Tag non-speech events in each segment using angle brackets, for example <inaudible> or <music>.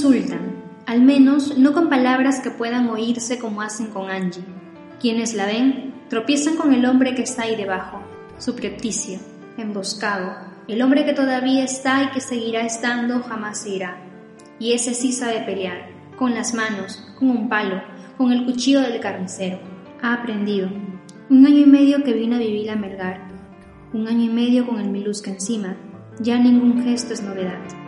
insultan, al menos no con palabras que puedan oírse como hacen con Angie. Quienes la ven tropiezan con el hombre que está ahí debajo, subrepticio, emboscado, el hombre que todavía está y que seguirá estando jamás irá. Y ese sí sabe pelear, con las manos, con un palo, con el cuchillo del carnicero. Ha aprendido. Un año y medio que vino a vivir a Melgar. Un año y medio con el Milusca encima. Ya ningún gesto es novedad.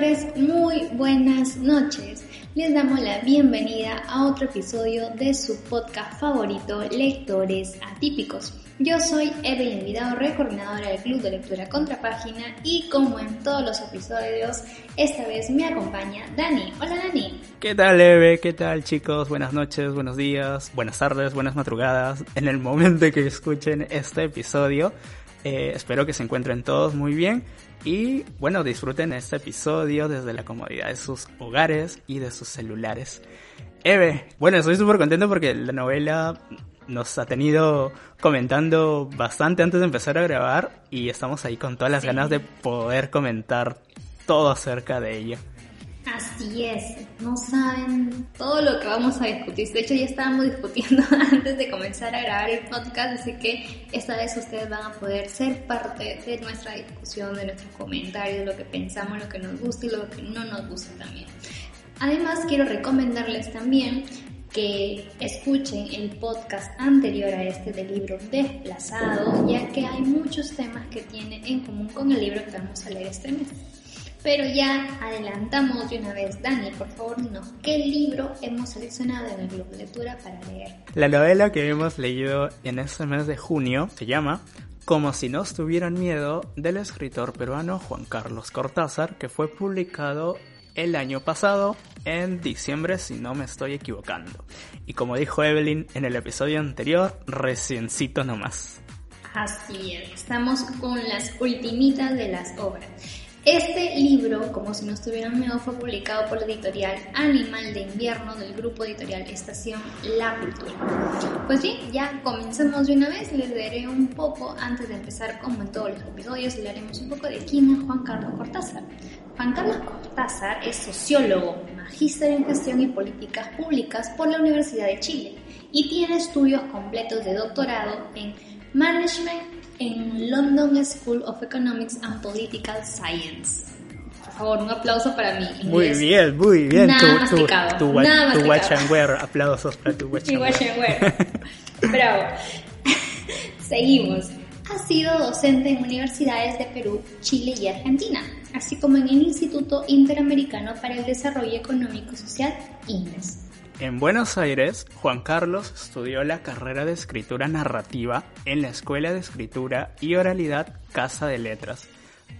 Lectores, muy buenas noches. Les damos la bienvenida a otro episodio de su podcast favorito, Lectores Atípicos. Yo soy Evelyn Vidaurre, coordinadora del Club de Lectura Contrapágina y como en todos los episodios, esta vez me acompaña Dani. Hola Dani. ¿Qué tal Eve? ¿Qué tal chicos? Buenas noches, buenos días, buenas tardes, buenas madrugadas. En el momento que escuchen este episodio, eh, espero que se encuentren todos muy bien y bueno, disfruten este episodio desde la comodidad de sus hogares y de sus celulares. Eve, bueno, estoy súper contento porque la novela nos ha tenido comentando bastante antes de empezar a grabar y estamos ahí con todas las Sí. ganas de poder comentar todo acerca de ella. Así es, no saben todo lo que vamos a discutir. De hecho, ya estábamos discutiendo <laughs> antes de comenzar a grabar el podcast, así que esta vez ustedes van a poder ser parte de nuestra discusión, de nuestros comentarios, lo que pensamos, lo que nos gusta y lo que no nos gusta también. Además, quiero recomendarles también que escuchen el podcast anterior a este del libro Desplazado, ya que hay muchos temas que tiene en común con el libro que vamos a leer este mes. Pero ya adelantamos de una vez, Dani, por favor, dinos qué libro hemos seleccionado en el club de lectura para leer. La novela que hemos leído en este mes de junio se llama Como si no tuvieran miedo del escritor peruano Juan Carlos Cortázar, que fue publicado el año pasado en diciembre si no me estoy equivocando. Y como dijo Evelyn en el episodio anterior, reciencito nomás. Así es, estamos con las ultimitas de las obras. Este libro, como si no estuvieran miedo, fue publicado por la editorial Animal de Invierno del grupo editorial Estación La Cultura. Pues bien, ya comencemos de una vez. Les leeré un poco, antes de empezar, como en todos los episodios, le haremos un poco de quién es Juan Carlos Cortázar. Juan Carlos Cortázar es sociólogo, magíster en gestión y políticas públicas por la Universidad de Chile y tiene estudios completos de doctorado en Management en London School of Economics and Political Science. Por favor, un aplauso para mí. Muy bien, muy bien. Nada tu, masticado, tu, nada tu watch and wear. Aplausos para tu watch and wear. Bravo. Seguimos. Ha sido docente en universidades de Perú, Chile y Argentina, así como en el Instituto Interamericano para el Desarrollo Económico y Social, INDES. En Buenos Aires, Juan Carlos estudió la carrera de escritura narrativa en la Escuela de Escritura y Oralidad Casa de Letras.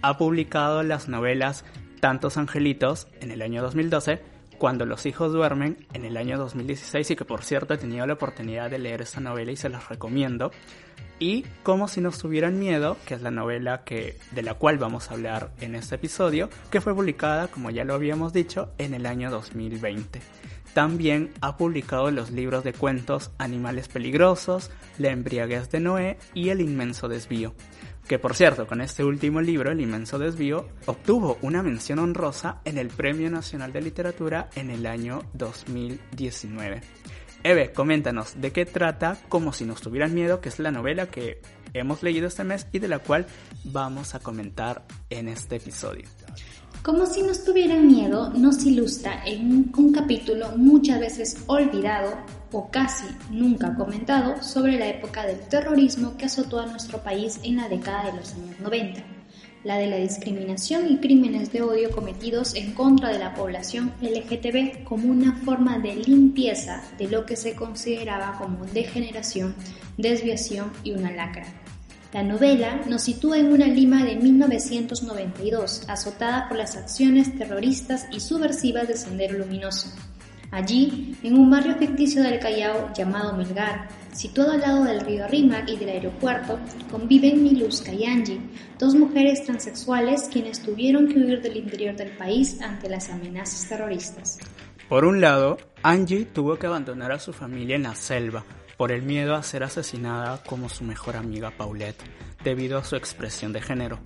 Ha publicado las novelas Tantos Angelitos en el año 2012, Cuando los hijos duermen en el año 2016 y que por cierto he tenido la oportunidad de leer esta novela y se las recomiendo. Y Como si nos tuvieran miedo, que es la novela que, de la cual vamos a hablar en este episodio, que fue publicada, como ya lo habíamos dicho, en el año 2020. También ha publicado los libros de cuentos Animales Peligrosos, La embriaguez de Noé y El inmenso desvío. Que por cierto, con este último libro, El inmenso desvío, obtuvo una mención honrosa en el Premio Nacional de Literatura en el año 2019. Eve, coméntanos de qué trata Como si nos tuvieran miedo, que es la novela que hemos leído este mes y de la cual vamos a comentar en este episodio. Como si nos tuvieran miedo, nos ilustra en un, capítulo muchas veces olvidado o casi nunca comentado sobre la época del terrorismo que azotó a nuestro país en la década de los años 90. la de la discriminación y crímenes de odio cometidos en contra de la población LGTB como una forma de limpieza de lo que se consideraba como degeneración, desviación y una lacra. La novela nos sitúa en una Lima de 1992, azotada por las acciones terroristas y subversivas de Sendero Luminoso. Allí, en un barrio ficticio del Callao llamado Melgar, situado al lado del río Rímac y del aeropuerto, conviven Miluska y Angie, dos mujeres transexuales quienes tuvieron que huir del interior del país ante las amenazas terroristas. Por un lado, Angie tuvo que abandonar a su familia en la selva por el miedo a ser asesinada como su mejor amiga Paulette, debido a su expresión de género.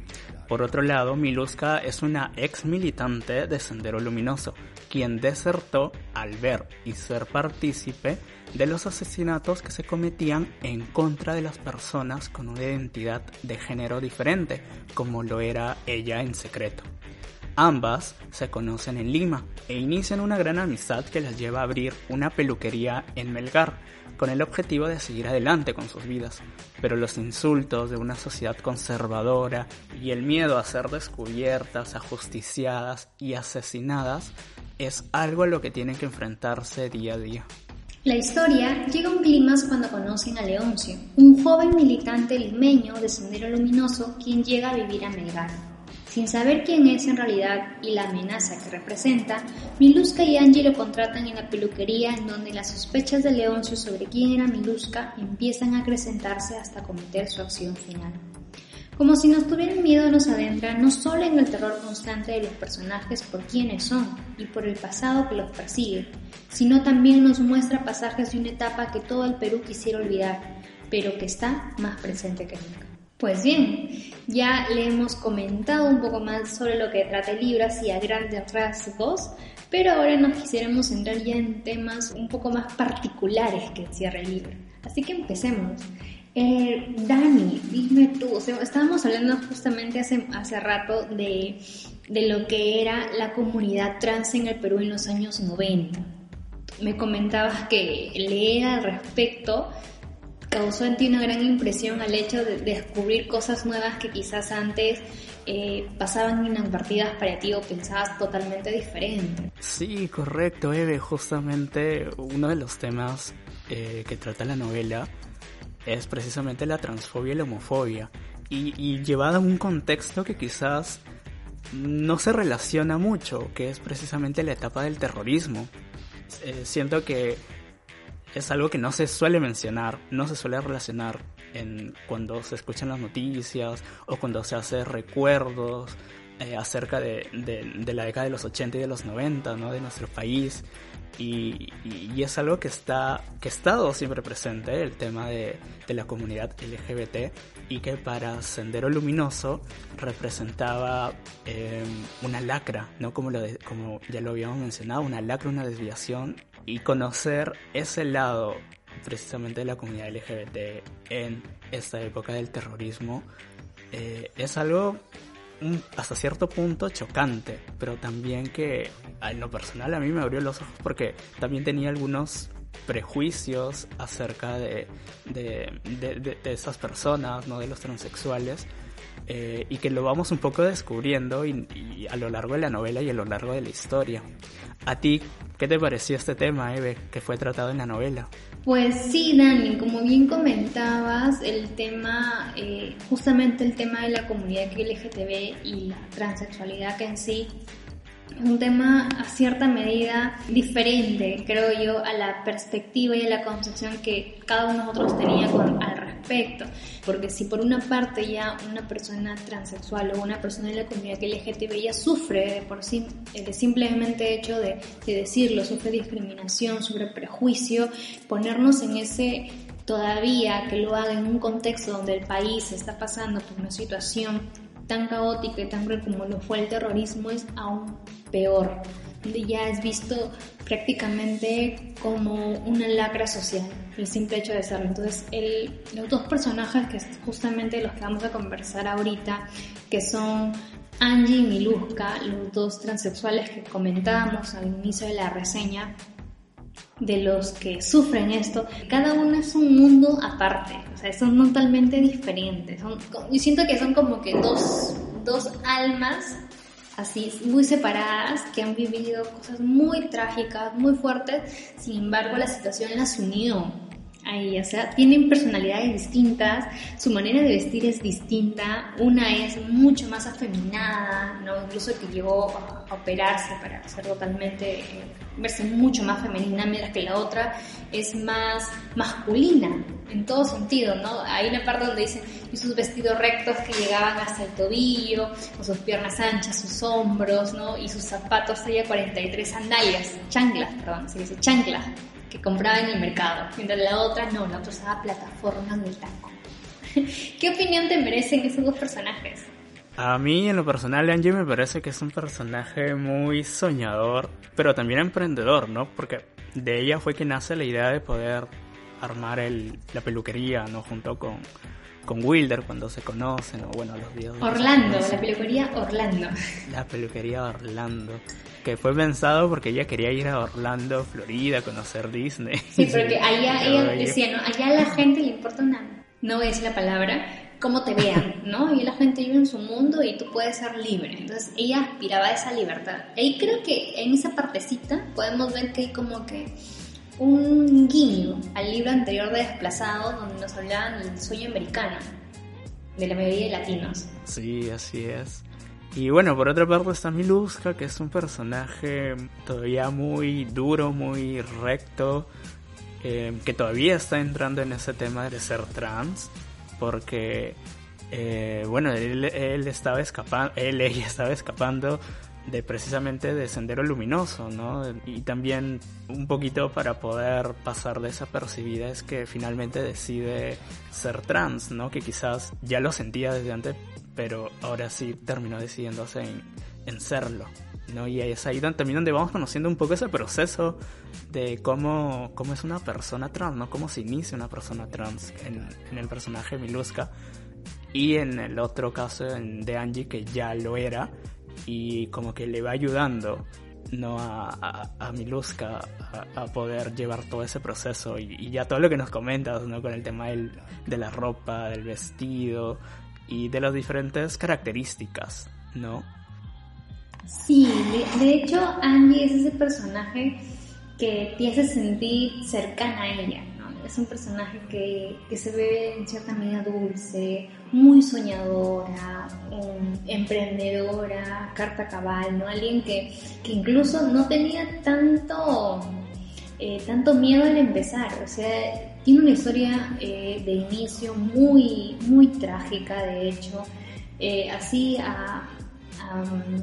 Por otro lado, Miluska es una ex militante de Sendero Luminoso, quien desertó al ver y ser partícipe de los asesinatos que se cometían en contra de las personas con una identidad de género diferente, como lo era ella en secreto. Ambas se conocen en Lima e inician una gran amistad que las lleva a abrir una peluquería en Melgar, con el objetivo de seguir adelante con sus vidas. Pero los insultos de una sociedad conservadora y el miedo a ser descubiertas, ajusticiadas y asesinadas es algo a lo que tienen que enfrentarse día a día. La historia llega a un clima cuando conocen a Leoncio, un joven militante limeño de Sendero Luminoso quien llega a vivir a Melgar. Sin saber quién es en realidad y la amenaza que representa, Miluska y Angie lo contratan en la peluquería en donde las sospechas de Leoncio sobre quién era Miluska empiezan a acrecentarse hasta cometer su acción final. Como si nos tuvieran miedo nos adentra no solo en el terror constante de los personajes por quiénes son y por el pasado que los persigue, sino también nos muestra pasajes de una etapa que todo el Perú quisiera olvidar, pero que está más presente que nunca. Pues bien, ya le hemos comentado un poco más sobre lo que trata el libro, así a grandes rasgos, pero ahora nos quisiéramos entrar ya en temas un poco más particulares que cierra el libro. Así que empecemos. Eh, Dani, dime tú, estábamos hablando justamente hace, hace rato de, de lo que era la comunidad trans en el Perú en los años 90. Me comentabas que leer al respecto causó en ti una gran impresión al hecho de descubrir cosas nuevas que quizás antes eh, pasaban inadvertidas para ti o pensabas totalmente diferente. Sí, correcto, Eve. Justamente uno de los temas eh, que trata la novela es precisamente la transfobia y la homofobia. Y, y llevada a un contexto que quizás no se relaciona mucho, que es precisamente la etapa del terrorismo. Eh, siento que es algo que no se suele mencionar, no se suele relacionar en cuando se escuchan las noticias o cuando se hace recuerdos eh, acerca de, la década de los 80 y de los 90, ¿no? De nuestro país. Y, es algo que está que ha estado siempre presente el tema de, la comunidad LGBT y que para Sendero Luminoso representaba eh, una lacra, ¿no? Como, lo como ya lo habíamos mencionado, una lacra, una desviación y conocer ese lado precisamente de la comunidad LGBT en esta época del terrorismo eh, es algo hasta cierto punto chocante, pero también que en lo personal a mí me abrió los ojos porque también tenía algunos prejuicios acerca de, de, de, esas personas, ¿no? de los transexuales, eh, y que lo vamos un poco descubriendo y, a lo largo de la novela y a lo largo de la historia. ¿A ti qué te pareció este tema, Eve, que fue tratado en la novela? Pues sí, Dani, como bien comentabas, el tema, eh, justamente el tema de la comunidad LGTB y la transexualidad que en sí un tema a cierta medida diferente, creo yo, a la perspectiva y a la concepción que cada uno de nosotros tenía con, al respecto. Porque si por una parte ya una persona transexual o una persona de la comunidad LGTB ya sufre de por sí, el simplemente hecho de, de decirlo, sufre discriminación, sufre prejuicio, ponernos en ese todavía que lo haga en un contexto donde el país está pasando por una situación tan caótica y tan cruel como lo fue el terrorismo es aún peor, donde ya es visto prácticamente como una lacra social, el simple hecho de serlo. Entonces, el, los dos personajes que es justamente los que vamos a conversar ahorita, que son Angie y Miluska, los dos transexuales que comentábamos al inicio de la reseña, de los que sufren esto, cada uno es un mundo aparte, o sea, son totalmente diferentes. Son, yo siento que son como que dos dos almas así muy separadas que han vivido cosas muy trágicas, muy fuertes, sin embargo la situación las unió ahí, o sea, tienen personalidades distintas, su manera de vestir es distinta, una es mucho más afeminada, ¿no? incluso que llegó a operarse para ser totalmente, eh, verse mucho más femenina, mientras que la otra es más masculina, en todo sentido, ¿no? Hay una parte donde dicen, y sus vestidos rectos que llegaban hasta el tobillo, con sus piernas anchas, sus hombros, ¿no? Y sus zapatos talla 43 sandalias, chanclas, perdón, se dice chanclas que compraba en el mercado, mientras la otra no, la otra usaba plataformas del taco. <laughs> ¿Qué opinión te merecen esos dos personajes? A mí, en lo personal, Angie me parece que es un personaje muy soñador, pero también emprendedor, ¿no? Porque de ella fue que nace la idea de poder armar el, la peluquería, ¿no? Junto con, con Wilder cuando se conocen, o bueno, los días. Orlando, la peluquería Orlando. La peluquería Orlando que fue pensado porque ella quería ir a Orlando, Florida, a conocer Disney. Sí, porque allá <laughs> ella decía, ¿no? Allá a la gente le importa una, no es la palabra, cómo te vean, ¿no? Y la gente vive en su mundo y tú puedes ser libre. Entonces ella aspiraba a esa libertad. Y creo que en esa partecita podemos ver que hay como que un guiño al libro anterior de Desplazado, donde nos hablaban del sueño americano, de la mayoría de latinos. Sí, así es. Y bueno, por otra parte está Miluska, que es un personaje todavía muy duro, muy recto, eh, que todavía está entrando en ese tema de ser trans, porque, eh, bueno, él, él estaba escapando, él, <laughs> ella estaba escapando de precisamente de Sendero Luminoso, ¿no? Y también un poquito para poder pasar desapercibida es que finalmente decide ser trans, ¿no? Que quizás ya lo sentía desde antes, pero ahora sí terminó decidiéndose en, serlo. ¿no? Y es ahí también donde vamos conociendo un poco ese proceso de cómo, cómo es una persona trans, ¿no? Cómo se inicia una persona trans en, en el personaje Miluska y en el otro caso de Angie que ya lo era y como que le va ayudando no a, a, Miluska a, poder llevar todo ese proceso y, ya todo lo que nos comentas ¿no? con el tema del, de la ropa, del vestido y de las diferentes características, ¿no? Sí, de, hecho Angie es ese personaje que te hace sentir cercana a ella es un personaje que, se ve en cierta medida dulce, muy soñadora, emprendedora, carta cabal, ¿no? Alguien que, incluso no tenía tanto, eh, tanto miedo al empezar, o sea, tiene una historia eh, de inicio muy, muy trágica, de hecho, eh, así a,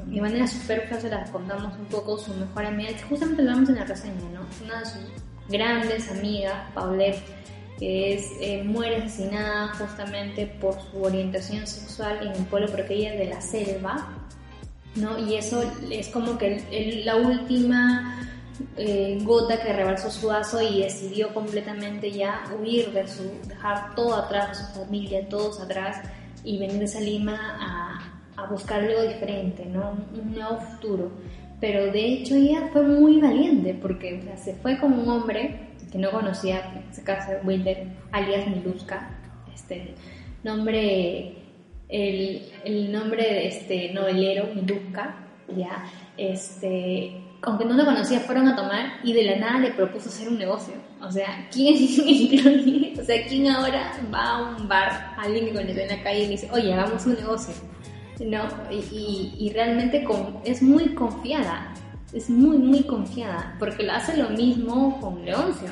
de manera superflua se las contamos un poco su mejor amiga, justamente lo vemos en la reseña, ¿no? Una de sus grandes amigas, Paulette, que es, eh, muere asesinada justamente por su orientación sexual en un pueblo, porque ella es de la selva, ¿no? Y eso es como que la última eh, gota que rebalsó su vaso y decidió completamente ya huir de su, dejar todo atrás, su familia, todos atrás, y venir a Lima a, a buscar algo diferente, ¿no? Un nuevo futuro pero de hecho ella fue muy valiente porque se fue con un hombre que no conocía, en este caso Wilder, alias Miluska, este nombre, el, el nombre de este novelero Miluska, ya, este, aunque no lo conocía, fueron a tomar y de la nada le propuso hacer un negocio. O sea, ¿quién, <laughs> o sea, ¿quién ahora va a un bar, alguien que conoce en la calle y le dice, oye, hagamos un negocio? ¿no? Y, realmente es muy confiada, es muy, muy confiada, porque la hace lo mismo con Leoncio.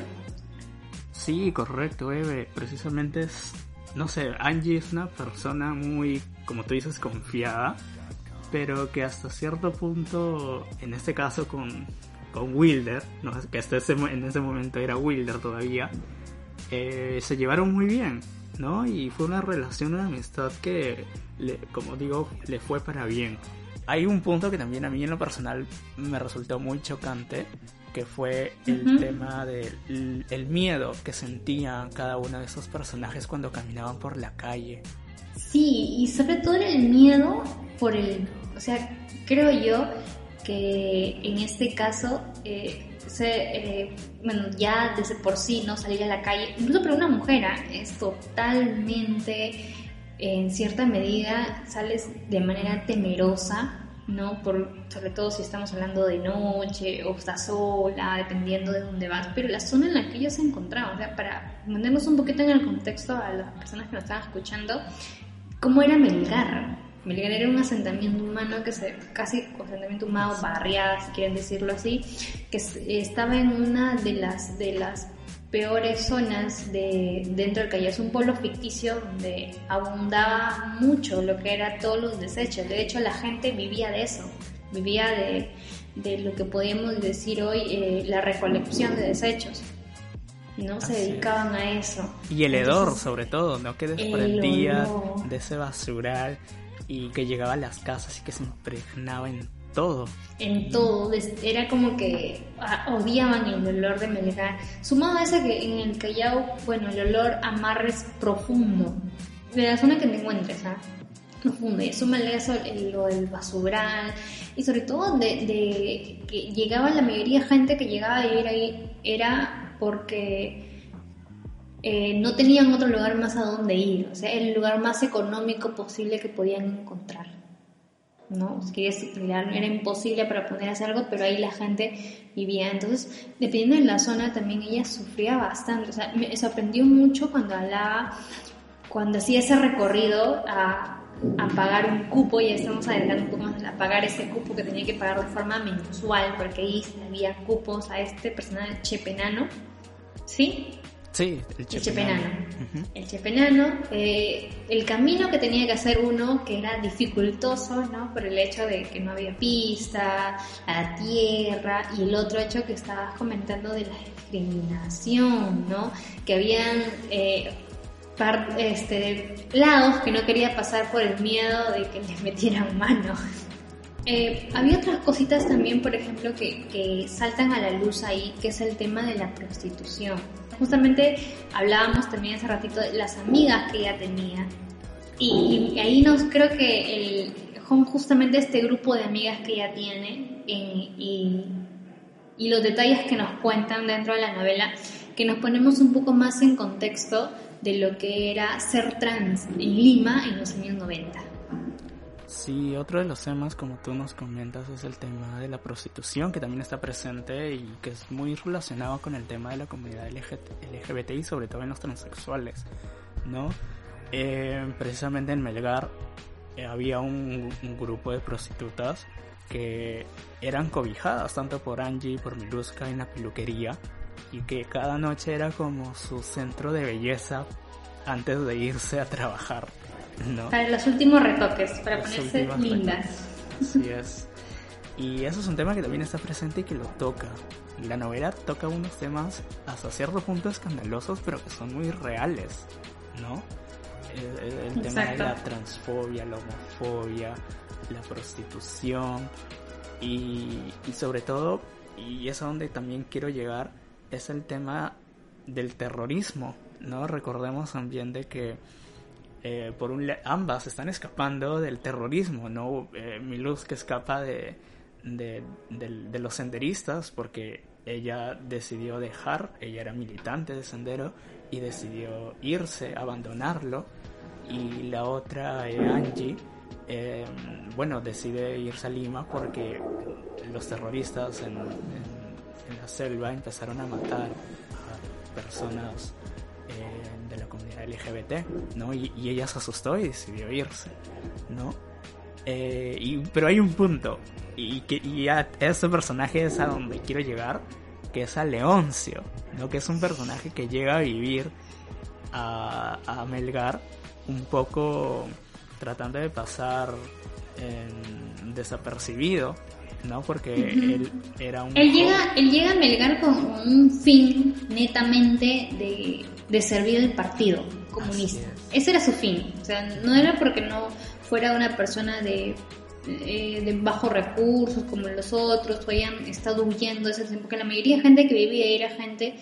Sí, correcto, Eve. Precisamente es, no sé, Angie es una persona muy, como tú dices, confiada, pero que hasta cierto punto, en este caso con, con Wilder, ¿no? que hasta ese, en ese momento era Wilder todavía, eh, se llevaron muy bien. ¿no? Y fue una relación, una amistad que, como digo, le fue para bien. Hay un punto que también a mí en lo personal me resultó muy chocante, que fue el tema del el miedo que sentían cada uno de esos personajes cuando caminaban por la calle. Sí, y sobre todo el miedo por el, o sea, creo yo que en este caso eh, eh, bueno, ya desde por sí no salir a la calle, incluso para una mujer, ¿ah? es totalmente en cierta medida sales de manera temerosa, ¿no? Por, sobre todo si estamos hablando de noche o estás sola, dependiendo de dónde vas, pero la zona en la que ellos se encontraban, o sea, para ponernos un poquito en el contexto a las personas que nos estaban escuchando, ¿cómo era Melgar? Melgar era un asentamiento humano que se, casi asentamiento humano, barriada, si quieren decirlo así, que estaba en una de las, de las peores zonas de, dentro del Callao. Es un pueblo ficticio donde abundaba mucho lo que era todos los desechos. De hecho, la gente vivía de eso, vivía de, de lo que podríamos decir hoy eh, la recolección de desechos. ¿No? Se dedicaban a eso. Y el hedor, sobre todo, ¿no? Que desprendía de ese basural y que llegaba a las casas y que se impregnaba en todo. En todo, era como que ah, odiaban el olor de Melgar. Sumado a eso que en el Callao, bueno, el olor a mar es profundo, de la zona que te encuentres, ¿ah? Profundo, y súmale eso lo del basural, y sobre todo de, que llegaba la mayoría de gente que llegaba a vivir ahí era porque eh, no tenían otro lugar más a donde ir, o sea, el lugar más económico posible que podían encontrar. ¿no? Era imposible para poder hacer algo, pero ahí la gente vivía. Entonces, dependiendo de la zona, también ella sufría bastante. O sea, me sorprendió mucho cuando hablaba, cuando hacía ese recorrido a, a pagar un cupo, y estamos adelantando un poco más, a pagar ese cupo que tenía que pagar de forma mensual, porque ahí había cupos a este personal chepenano, ¿sí? Sí, el chepenano. El chepenano. Eh, el camino que tenía que hacer uno, que era dificultoso, ¿no? Por el hecho de que no había pista, a la tierra, y el otro hecho que estabas comentando de la discriminación, ¿no? Que habían eh, este, lados que no quería pasar por el miedo de que les metieran mano. Eh, había otras cositas también, por ejemplo, que, que saltan a la luz ahí, que es el tema de la prostitución justamente hablábamos también hace ratito de las amigas que ella tenía. Y, ahí nos creo que el, justamente este grupo de amigas que ella tiene eh, y, y los detalles que nos cuentan dentro de la novela, que nos ponemos un poco más en contexto de lo que era ser trans en Lima en los años 90. Sí, otro de los temas, como tú nos comentas, es el tema de la prostitución, que también está presente y que es muy relacionado con el tema de la comunidad LGBTI, sobre todo en los transexuales, ¿no? Eh, precisamente en Melgar eh, había un, grupo de prostitutas que eran cobijadas tanto por Angie por Miluska en la peluquería y que cada noche era como su centro de belleza antes de irse a trabajar. Para los últimos retoques, para ponerse lindas. Así es. Y eso es un tema que también está presente y que lo toca. La novela toca unos temas hasta cierto punto escandalosos, pero que son muy reales, ¿no? El, tema de la transfobia, la homofobia, la prostitución y, y sobre todo, y es a donde también quiero llegar, es el tema del terrorismo, ¿no? Recordemos también de que eh, por un ambas están escapando del terrorismo, ¿no? Eh, que escapa de, los senderistas porque ella decidió dejar, ella era militante de sendero y decidió irse, abandonarlo. Y la otra, eh, Angie, bueno, decide irse a Lima porque los terroristas en, en la selva empezaron a matar a personas LGBT, ¿no? Y, ella se asustó y decidió irse, ¿no? Eh, y, pero hay un punto, y, que, y a este personaje es a donde quiero llegar, que es a Leoncio, ¿no? Que es un personaje que llega a vivir a, a Melgar un poco tratando de pasar desapercibido, ¿no? Porque él era un... Él llega, él llega a Melgar con un fin netamente de de servir el partido comunista. Ese era su fin. O sea, no era porque no fuera una persona de, eh, de bajos recursos como los otros, o hayan estado huyendo ese tiempo, porque la mayoría de gente que vivía era gente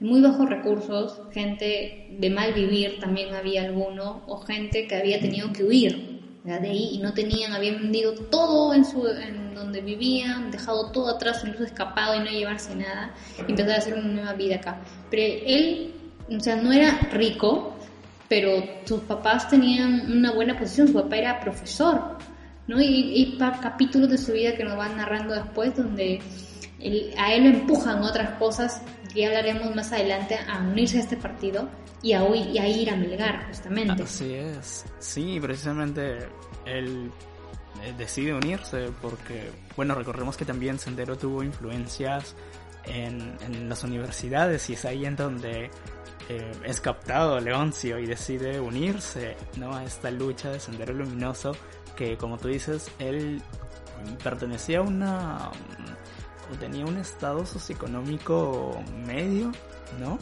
de muy bajos recursos, gente de mal vivir también había alguno, o gente que había tenido que huir de ahí y no tenían, habían vendido todo en, su, en donde vivían, dejado todo atrás, incluso escapado y no llevarse nada, y empezar a hacer una nueva vida acá. Pero él o sea, no era rico, pero sus papás tenían una buena posición, su papá era profesor, ¿no? Y, y capítulos de su vida que nos van narrando después donde a él lo empujan otras cosas, que ya hablaremos más adelante, a unirse a este partido y a, y a ir a Melgar, justamente. Así es, sí, precisamente él eh, decide unirse porque, bueno, recordemos que también Sendero tuvo influencias en, en las universidades y es ahí en donde eh, es captado Leoncio y decide unirse ¿no? a esta lucha de Sendero Luminoso que, como tú dices, él pertenecía a una tenía un estado socioeconómico medio, ¿no?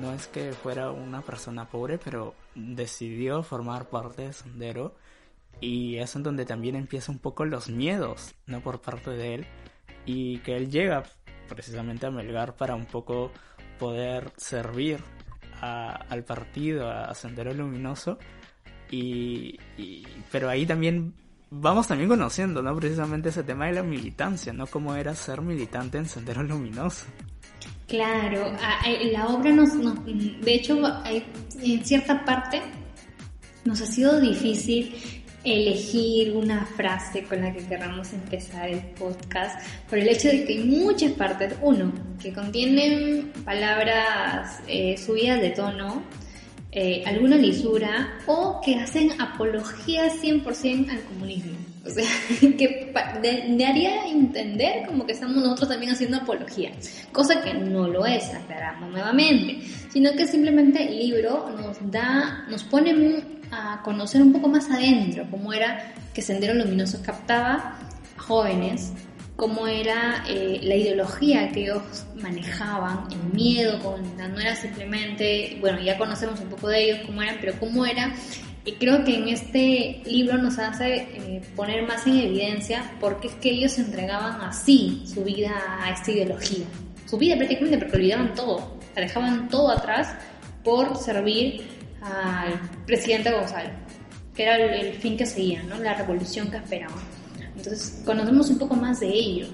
No es que fuera una persona pobre, pero decidió formar parte de Sendero y es en donde también empieza un poco los miedos, ¿no? Por parte de él y que él llega precisamente a Melgar para un poco poder servir al partido, a Sendero Luminoso y, pero ahí también vamos también conociendo, ¿no? Precisamente ese tema de la militancia, ¿no? Cómo era ser militante en Sendero Luminoso. Claro, la obra nos, de hecho, en cierta parte nos ha sido difícil elegir una frase con la que queramos empezar el podcast por el hecho de que hay muchas partes, uno, que contienen palabras eh, subidas de tono, eh, alguna lisura o que hacen apología 100% al comunismo. O sea, <laughs> que me haría entender como que estamos nosotros también haciendo apología, cosa que no lo es, aclaramos nuevamente, sino que simplemente el libro nos da, nos pone a conocer un poco más adentro cómo era que Sendero Luminoso captaba jóvenes cómo era eh, la ideología que ellos manejaban, el miedo, no era simplemente, bueno, ya conocemos un poco de ellos, cómo eran, pero cómo era, y creo que en este libro nos hace eh, poner más en evidencia porque es que ellos entregaban así su vida a esta ideología, su vida prácticamente porque olvidaban todo, dejaban todo atrás por servir al presidente Gonzalo, que era el, el fin que seguían, ¿no? la revolución que esperaban. Entonces conocemos un poco más de ello,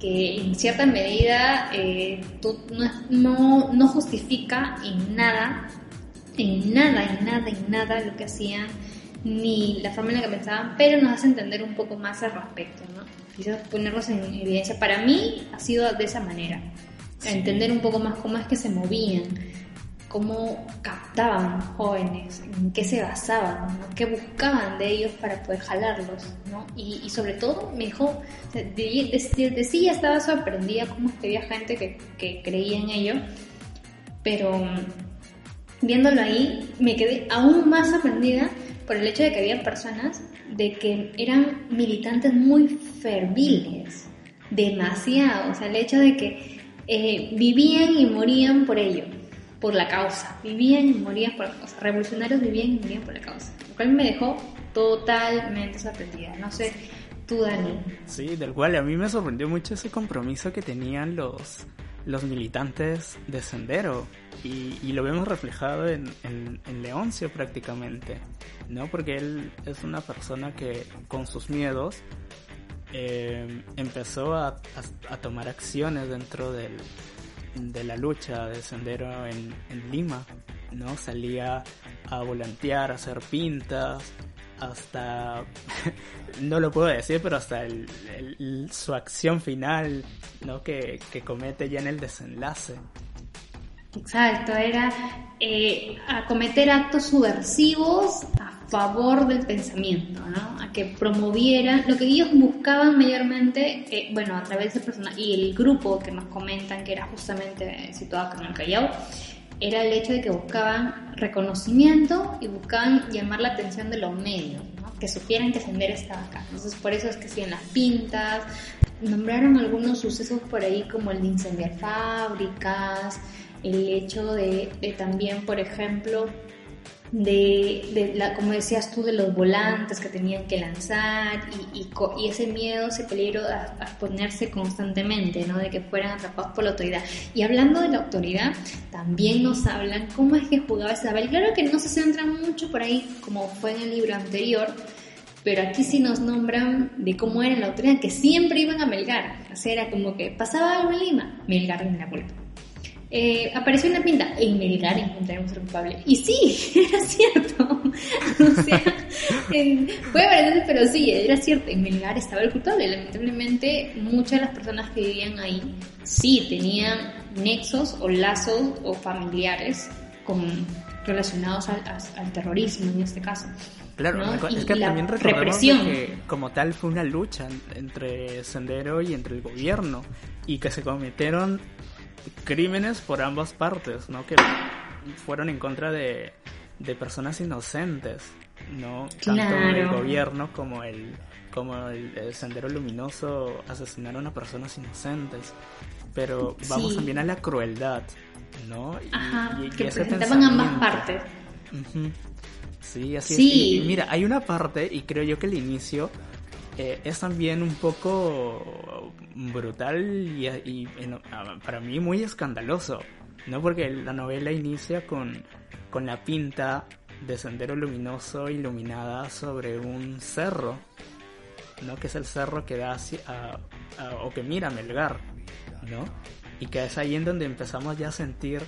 que en cierta medida eh, no, no, justifica en nada, en nada, en nada, en nada lo que hacían, ni la forma en la que pensaban, pero nos hace entender un poco más al respecto, ¿no? Quizás ponerlos en evidencia. Para mí ha sido de esa manera, entender un poco más cómo es que se movían cómo captaban jóvenes, en qué se basaban, qué buscaban de ellos para poder jalarlos, ¿no? y, sobre todo me dijo, de, sí ya estaba sorprendida cómo que había gente que, creía en ello, pero mm, viéndolo ahí me quedé aún más sorprendida por el hecho de que había personas de que eran militantes muy ferviles, demasiado, o sea, el hecho de que eh, vivían y morían por ello por la causa. Vivían y morían por la causa. Revolucionarios vivían y morían por la causa. Lo cual me dejó totalmente sorprendida. No sé, tú, Dani. Sí, del cual a mí me sorprendió mucho ese compromiso que tenían los, los militantes de Sendero. Y, lo vemos reflejado en, en, Leoncio prácticamente. ¿No? Porque él es una persona que con sus miedos eh, empezó a tomar acciones dentro del de la lucha de sendero en, Lima, ¿no? Salía a volantear, a hacer pintas, hasta, <laughs> no lo puedo decir, pero hasta su acción final, ¿no? Que, que comete ya en el desenlace. Exacto, era eh, a cometer actos subversivos a favor del pensamiento, ¿no? A que promovieran lo que ellos buscaban mayormente, eh, bueno, a través de personas y el grupo que nos comentan que era justamente situado en el Callao, era el hecho de que buscaban reconocimiento y buscaban llamar la atención de los medios, ¿no? que supieran que Sendero estaba acá. Entonces, por eso es que hacían las pintas, nombraron algunos sucesos por ahí como el de incendiar fábricas, el hecho de, también, por ejemplo, de, la, como decías tú, de los volantes que tenían que lanzar y, ese miedo, ese peligro a, ponerse constantemente, ¿no? De que fueran atrapados por la autoridad. Y hablando de la autoridad, también nos hablan cómo es que jugaba Isabel. Claro que no se centran mucho por ahí, como fue en el libro anterior, pero aquí sí nos nombran de cómo era la autoridad, que siempre iban a Melgar. O sea, era como que pasaba algo en Lima, Melgar tiene la culpa eh, apareció una pinta, en Melgar encontraremos al culpable. Y sí, <laughs> era cierto. <laughs> o sea, fue pero sí, era cierto, en Melgar estaba el culpable. Lamentablemente, muchas de las personas que vivían ahí sí tenían nexos o lazos o familiares con, relacionados al, terrorismo en este caso. Claro, es que también recordemos que como tal fue una lucha entre Sendero y entre el gobierno y que se cometieron crímenes por ambas partes, ¿no? Que fueron en contra de, de personas inocentes, ¿no? Tanto el gobierno como el como el, Sendero Luminoso asesinaron a personas inocentes. Pero vamos también a la crueldad, ¿no? Ajá, que presentaban ambas partes. Sí, así es. Y, mira, hay una parte, y creo yo que el inicio eh, es también un poco brutal y, para mí muy escandaloso, ¿no? Porque la novela inicia con, con la pinta de sendero luminoso iluminada sobre un cerro, ¿no? Que es el cerro que da o que mira Melgar, ¿no? Y que es ahí en donde empezamos ya a sentir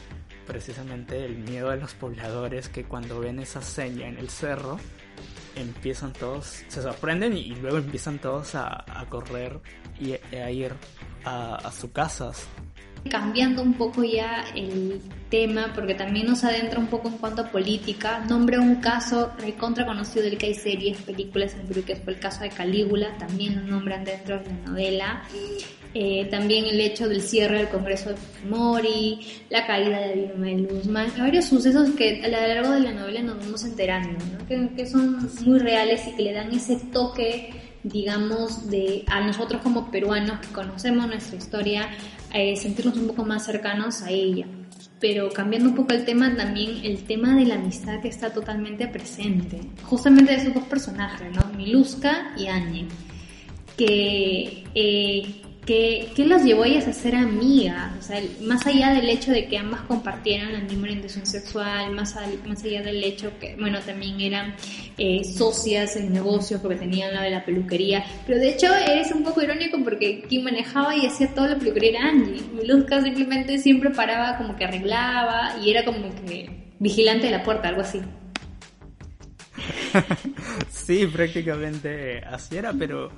precisamente el miedo de los pobladores que cuando ven esa seña en el cerro empiezan todos, se sorprenden y, luego empiezan todos a, correr y a ir a, a sus casas. Cambiando un poco ya el tema, porque también nos adentra un poco en cuanto a política, nombra un caso recontra conocido del que hay series, películas en Perú, que fue el caso de Calígula, también lo nombran dentro de la novela. Eh, también el hecho del cierre del Congreso de Fujimori, la caída de Vilma de Luzman, varios sucesos que a lo largo de la novela nos vamos enterando, que, son muy reales y que le dan ese toque, digamos, de a nosotros como peruanos que conocemos nuestra historia, eh, sentirnos un poco más cercanos a ella. Pero cambiando un poco el tema, también el tema de la amistad que está totalmente presente, justamente de esos dos personajes, ¿no? Miluska y Annie, que eh, ¿Qué, ¿Qué, los llevó a ellas a ser amigas? O sea, más allá del hecho de que ambas compartieran la misma orientación sexual, más, más allá del hecho que, bueno, también eran eh, socias en negocios porque tenían la de la peluquería. Pero de hecho es un poco irónico porque quien manejaba y hacía toda la peluquería era Angie. Luzca simplemente siempre paraba como que arreglaba y era como que vigilante de la puerta, algo así. <laughs> sí, prácticamente así era, pero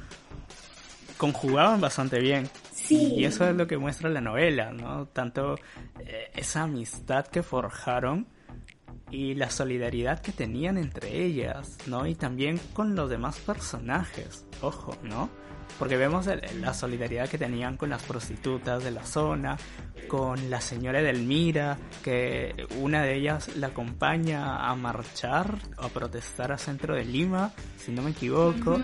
conjugaban bastante bien. Y eso es lo que muestra la novela, ¿no? Tanto eh, esa amistad que forjaron y la solidaridad que tenían entre ellas, ¿no? Y también con los demás personajes, ojo, ¿no? Porque vemos la solidaridad que tenían con las prostitutas de la zona, con la señora Edelmira, que una de ellas la acompaña a marchar o a protestar a centro de Lima, si no me equivoco.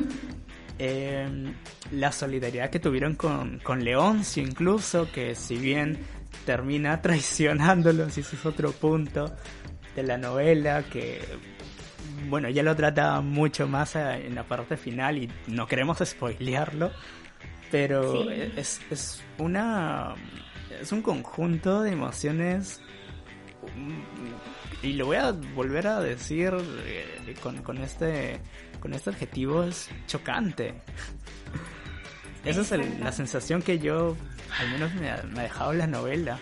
Em, la solidaridad que tuvieron con, con Leoncio incluso, que si bien termina <laughs> traicionándolos, y ese es otro punto de la novela, que bueno, ya lo trata mucho más en la parte final y no queremos spoilearlo, pero es, es una es un conjunto de emociones y lo voy a volver a decir eh, con, con este con este adjetivo es chocante. Esa es la sensación que yo, al menos me ha, dejado la novela.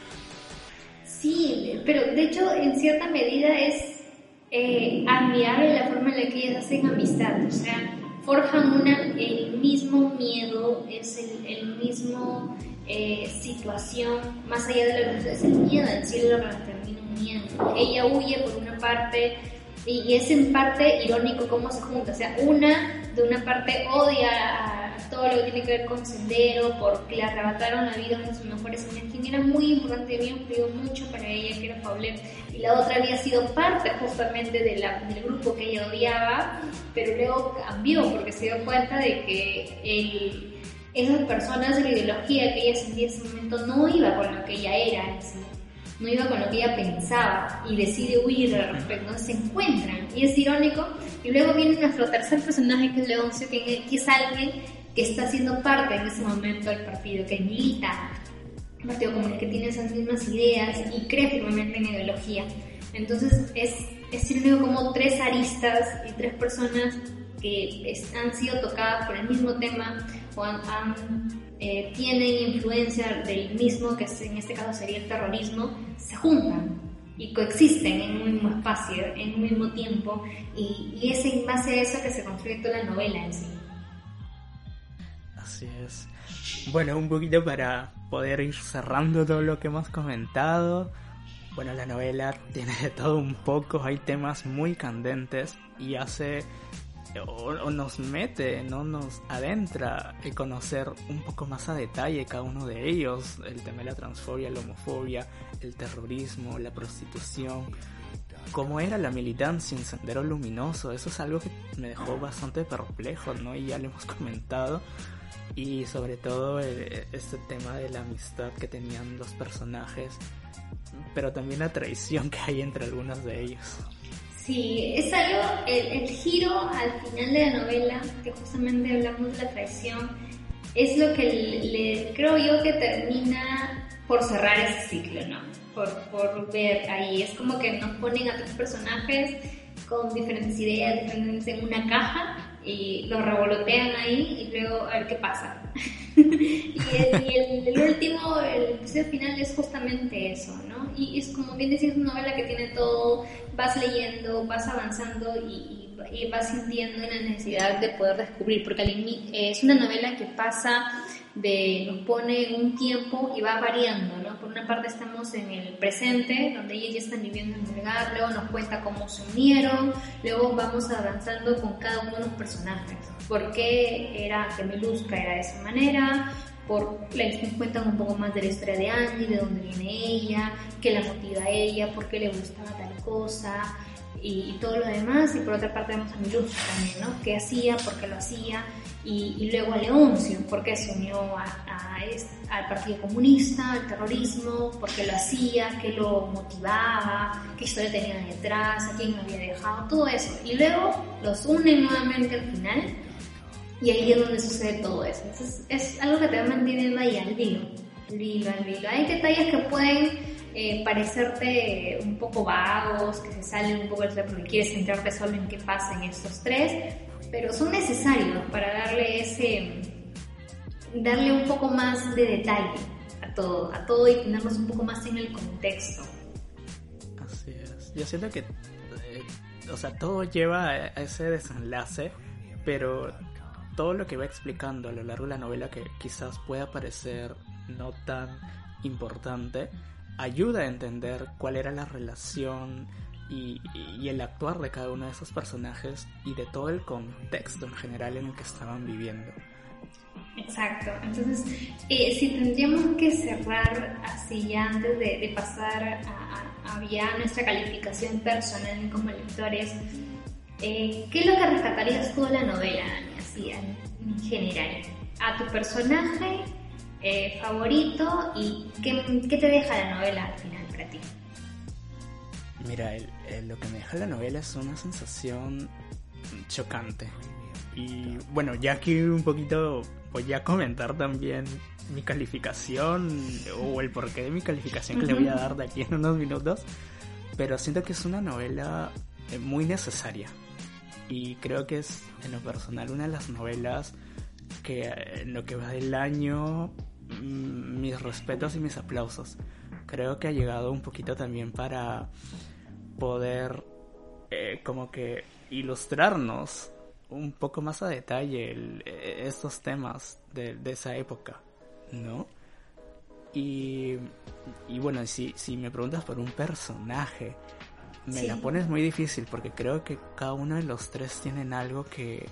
Sí, pero de hecho en cierta medida es eh, admirable la forma en la que ellas hacen amistad, o sea, forjan una, el mismo miedo, es el, el mismo eh, situación, más allá de lo que es el miedo, en sí lo termina uniendo. Ella huye por una parte y es en parte irónico cómo se junta. O sea, una de una parte odia a todo lo que tiene que ver con Sendero porque le arrebataron la vida a una de sus mejores amigas, quien era muy importante, había influido mucho para ella, que era Paulette. Y la otra había sido parte justamente de del grupo que ella odiaba, pero luego cambió porque se dio cuenta de que el, esas personas la ideología que ella sentía en ese momento no iba con lo que ella era en no iba con lo que ella pensaba y decide huir al respecto, se encuentran y es irónico y luego viene nuestro tercer personaje que es Leoncio, que es alguien que está siendo parte en ese momento del partido, que milita partido como que tiene esas mismas ideas y cree firmemente en ideología. Entonces es, es irónico como tres aristas y tres personas que han sido tocadas por el mismo tema o han, eh, tienen influencia del mismo, que en este caso sería el terrorismo, se juntan y coexisten en un mismo espacio, en un mismo tiempo, y, y es en base a eso que se construye toda la novela en sí. Así es. Bueno, un poquito para poder ir cerrando todo lo que hemos comentado. Bueno, la novela tiene de todo un poco, hay temas muy candentes y hace o, nos mete, no nos adentra el conocer un poco más a detalle cada uno de ellos, el tema de la transfobia, la homofobia, el terrorismo, la prostitución, cómo era la militancia en Sendero Luminoso, eso es algo que me dejó bastante perplejo, ¿no? Y ya lo hemos comentado. Y sobre todo eh, este tema de la amistad que tenían los personajes pero también la traición que hay entre algunos de ellos. Sí, es algo, el, giro al final de la novela, que justamente hablamos de la traición, es lo que le, creo yo que termina por cerrar ese ciclo, ¿no? Por, por ver ahí, es como que nos ponen a tres personajes con diferentes ideas, diferentes en una caja y lo revolotean ahí y luego a ver qué pasa. <laughs> y, el, último, el final es justamente eso, ¿no? Y es como bien decís, una novela que tiene todo, vas leyendo, vas avanzando y, vas sintiendo la necesidad de poder descubrir, porque es una novela que pasa de, nos pone un tiempo y va variando, ¿no? Por una parte estamos en el presente, donde ellos ya están viviendo en lugar, luego nos cuenta cómo se unieron, luego vamos avanzando con cada uno de los personajes. ¿Por qué era que Meluska era de esa manera? Por, les cuentan un poco más de la historia de Angie, de dónde viene ella, qué la motiva a ella, por qué le gustaba tal cosa y, todo lo demás. Y por otra parte vemos a Meluska también, ¿no? ¿Qué hacía? ¿Por qué lo hacía? y, luego a Leoncio, porque se unió al Partido Comunista, al terrorismo, porque lo hacía, qué lo motivaba, qué historia tenía detrás, a quién lo había dejado, todo eso. Y luego los unen nuevamente al final y ahí es donde sucede todo eso. Entonces es algo que te va manteniendo ahí al hilo, al al. Hay detalles que pueden eh, parecerte un poco vagos, que se salen un poco del porque quieres centrarte solo en qué pasa en estos tres, pero son necesarios para darle ese, darle un poco más de detalle a todo, a todo y tenernos un poco más en el contexto. Así es. Yo siento que, eh, o sea, todo lleva a ese desenlace, pero todo lo que va explicando a lo largo de la novela que quizás pueda parecer no tan importante, ayuda a entender cuál era la relación y, el actuar de cada uno de esos personajes y de todo el contexto en general en el que estaban viviendo. Exacto, entonces eh, si tendríamos que cerrar así ya antes de, pasar a, a, nuestra calificación personal como lectores, eh, ¿qué es lo que rescatarías tú de la novela, en, general? A tu personaje eh, favorito y ¿qué, ¿qué te deja la novela al final para ti? Mira, lo que me deja la novela es una sensación chocante. Y bueno, ya aquí un poquito voy a comentar también mi calificación o el porqué de mi calificación que le voy a dar de aquí en unos minutos. Pero siento que es una novela eh, muy necesaria. Y creo que es, en lo personal, una de las novelas que en lo que va del año, mm, mis respetos y mis aplausos. Creo que ha llegado un poquito también para poder eh, como que ilustrarnos un poco más a detalle eh, estos temas de, esa época, ¿no? Y, y bueno, si, si me preguntas por un personaje, me la pones muy difícil porque creo que cada uno de los tres tienen algo que,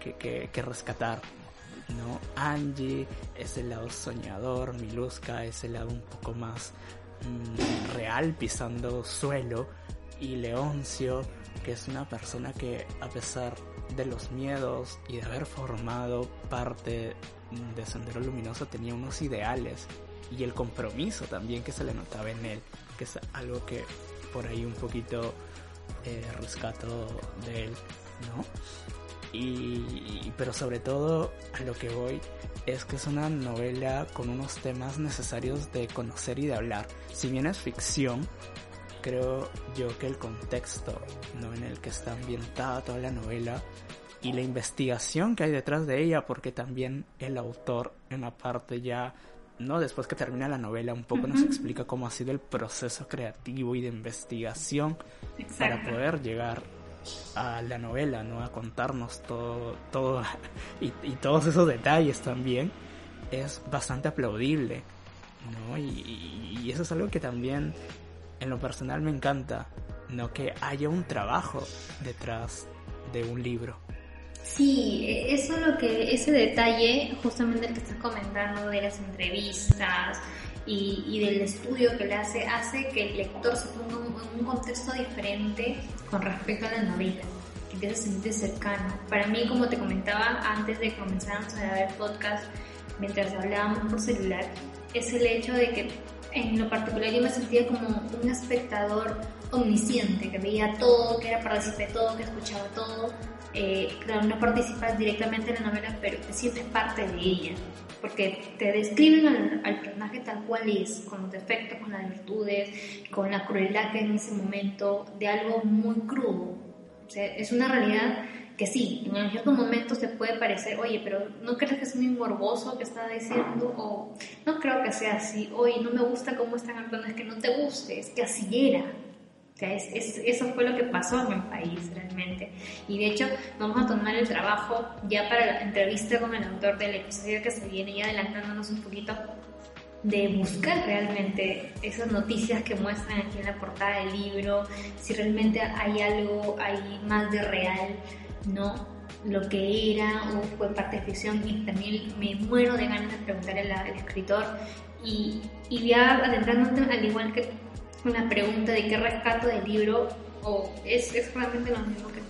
que, que, que rescatar, ¿no? Angie es el lado soñador, Miluska es el lado un poco más mm, real, pisando suelo, y Leoncio, que es una persona que a pesar de los miedos y de haber formado parte de Sendero Luminoso tenía unos ideales y el compromiso también que se le notaba en él, que es algo que por ahí un poquito eh, rescato de él, ¿no? Y, pero sobre todo a lo que voy es que es una novela con unos temas necesarios de conocer y de hablar. Si bien es ficción, creo yo que el contexto ¿no? en el que está ambientada toda la novela y la investigación que hay detrás de ella, porque también el autor en la parte ya, ¿no? Después que termina la novela, un poco nos explica cómo ha sido el proceso creativo y de investigación para poder llegar a la novela, ¿no? A contarnos todo, todo <laughs> y, todos esos detalles también, es bastante aplaudible, ¿no? Y, y, eso es algo que también en lo personal me encanta, ¿no? Que haya un trabajo detrás de un libro. Sí, eso es lo que, ese detalle, justamente el que estás comentando de las entrevistas y, del estudio que le hace, hace que el lector se ponga en un contexto diferente con respecto a la novela, que empieza a cercano. Para mí, como te comentaba antes de comenzar a ver podcast, mientras hablábamos por celular, es el hecho de que en lo particular yo me sentía como un espectador omnisciente, que veía todo, que era partícipe de todo, que escuchaba todo. Eh, claro, no participas directamente en la novela, pero te sientes parte de ella, porque te describen al, personaje tal cual es, con los defectos, con las virtudes, con la crueldad que en ese momento, de algo muy crudo. O sea, es una realidad que sí, en ciertos momentos te puede parecer, oye, pero ¿no crees que es muy morboso que está diciendo? O no creo que sea así, oye, no me gusta cómo están actuando, es que no te guste, es que así era eso fue lo que pasó en el país realmente. Y de hecho, vamos a tomar el trabajo ya para la entrevista con el autor del episodio que se viene, ya adelantándonos un poquito, de buscar realmente esas noticias que muestran aquí en la portada del libro, si realmente hay algo ahí más de real, ¿no? Lo que era o fue parte de ficción y también me muero de ganas de preguntarle al, escritor y, y ya adentrándote al igual que una pregunta de qué rescato del libro, o es, es realmente lo mismo que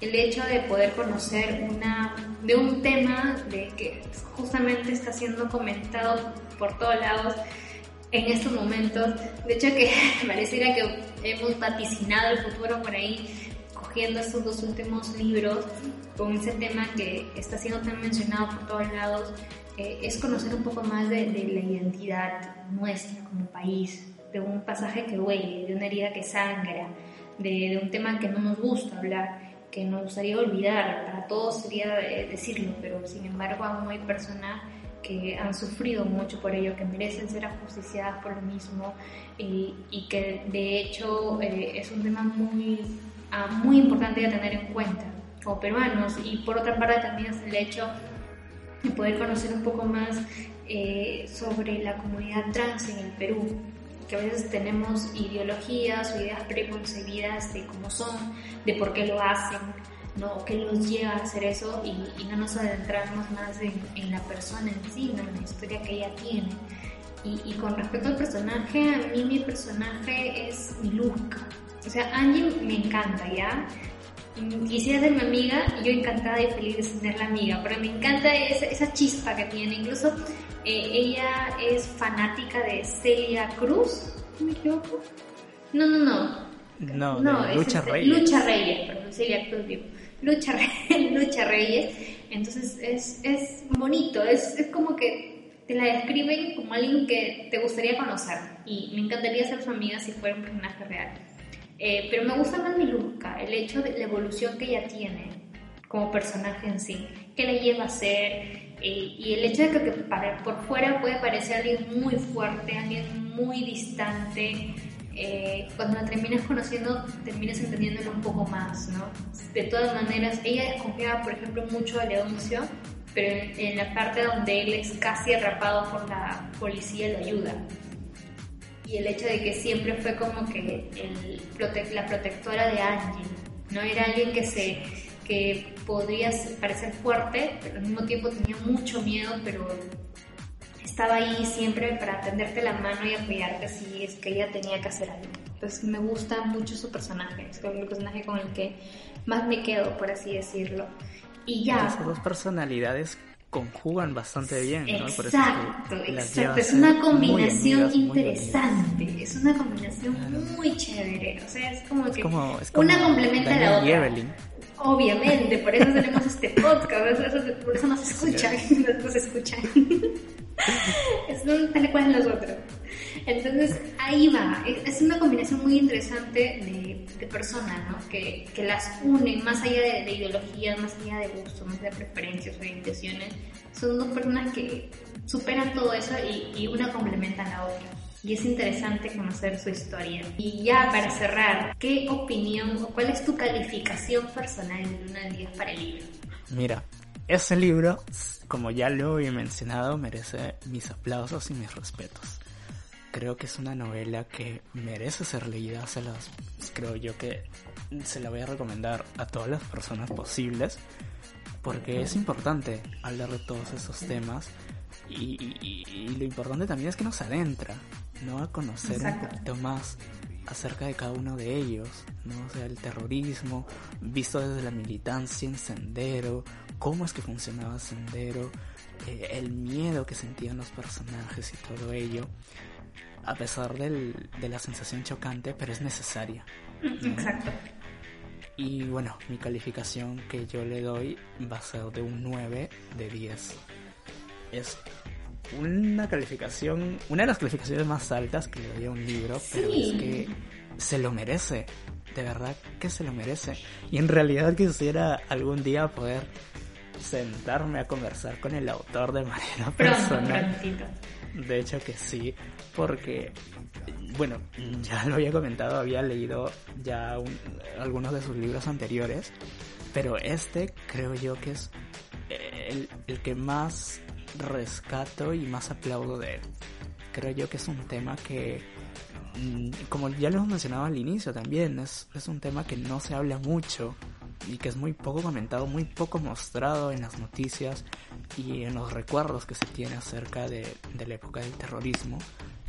el hecho de poder conocer una, de un tema de que justamente está siendo comentado por todos lados en estos momentos. De hecho que <laughs> pareciera que hemos vaticinado el futuro por ahí cogiendo estos dos últimos libros con ese tema que está siendo tan mencionado por todos lados, eh, es conocer un poco más de, de la identidad nuestra como país, de un pasaje que huele, de una herida que sangra, de, un tema que no nos gusta hablar, que nos gustaría olvidar. Para todos sería decirlo, pero sin embargo aún hay personas que han sufrido mucho por ello, que merecen ser ajusticiadas por lo mismo y, que de hecho eh, es un tema muy, ah, muy importante de tener en cuenta como peruanos y por otra parte también es el hecho de poder conocer un poco más eh, sobre la comunidad trans en el Perú, que a veces tenemos ideologías o ideas preconcebidas de cómo son, de por qué lo hacen, ¿no? qué los lleva a hacer eso y, no nos adentramos más en, la persona en sí, en la historia que ella tiene. Y, con respecto al personaje, a mí mi personaje es Miluska. O sea, Angie me encanta, ¿ya? Quisiera ser mi amiga y yo encantada y feliz de ser la amiga, pero me encanta esa, esa chispa que tiene. Incluso eh, ella es fanática de Celia Cruz, ¿me equivoco? No, no, no. No, no Lucha este, Reyes. Lucha Reyes, perdón, Celia Cruz, digo. Lucha, Reyes, <laughs> Lucha Reyes. Entonces es, es bonito, es, es como que te la describen como alguien que te gustaría conocer. Y me encantaría ser su amiga si fuera un personaje real. Eh, pero me gusta más Miluska, el hecho de la evolución que ella tiene como personaje en sí, que le lleva a ser, eh, y el hecho de que, para, por fuera puede parecer alguien muy fuerte, alguien muy distante, eh, cuando la terminas conociendo terminas entendiéndolo un poco más, ¿no? De todas maneras, ella desconfiaba, por ejemplo, mucho a Leoncio, pero en, la parte donde él es casi atrapado por la policía lo ayuda. Y el hecho de que siempre fue como que el, la protectora de Angie, ¿no? Era alguien que se que podría parecer fuerte, pero al mismo tiempo tenía mucho miedo, pero estaba ahí siempre para tenderte la mano y apoyarte si es que ella tenía que hacer algo. Entonces me gusta mucho su personaje, es el personaje con el que más me quedo, por así decirlo. Y ya. Esas dos personalidades conjugan bastante bien, ¿no? Exacto, exacto. Es una combinación interesante, es una combinación muy chévere. O sea, es como que una complementa a la otra. Obviamente, por eso tenemos este podcast, por eso nos escuchan, <laughs> nos escuchan. es tal cual los otros. Entonces, ahí va, es una combinación muy interesante de, de personas, ¿no? Que, que, las unen más allá de, de ideologías, más allá de gustos, más allá de preferencias, orientaciones. Son dos personas que superan todo eso y, y una complementa a la otra. Y es interesante conocer su historia. Y ya para cerrar, ¿qué opinión o cuál es tu calificación personal de 1 al 10 para el libro? Mira, ese libro, como ya lo he mencionado, merece mis aplausos y mis respetos. Creo que es una novela que merece ser leída, se las, creo yo que se la voy a recomendar a todas las personas posibles, porque es importante hablar de todos esos temas y, y, y lo importante también es que nos adentra, ¿no? A conocer Exacto. un poquito más acerca de cada uno de ellos, ¿no? O sea, el terrorismo, visto desde la militancia en Sendero, cómo es que funcionaba Sendero, eh, el miedo que sentían los personajes y todo ello, a pesar del, de la sensación chocante, pero es necesaria. ¿no? Exacto. Y bueno, mi calificación que yo le doy va a ser de un 9 de 10. Es una calificación, una de las calificaciones más altas que le doy a un libro, pero es que se lo merece. De verdad que se lo merece. Y en realidad quisiera algún día poder sentarme a conversar con el autor de manera personal. De hecho que sí, porque, bueno, ya lo había comentado, había leído ya un- algunos de sus libros anteriores, pero este creo yo que es el, el que más rescato y más aplaudo de él. Creo yo que es un tema que, mm, como ya lo hemos mencionado al inicio también, es, es un tema que no se habla mucho y que es muy poco comentado, muy poco mostrado en las noticias y en los recuerdos que se tiene acerca de, de la época del terrorismo,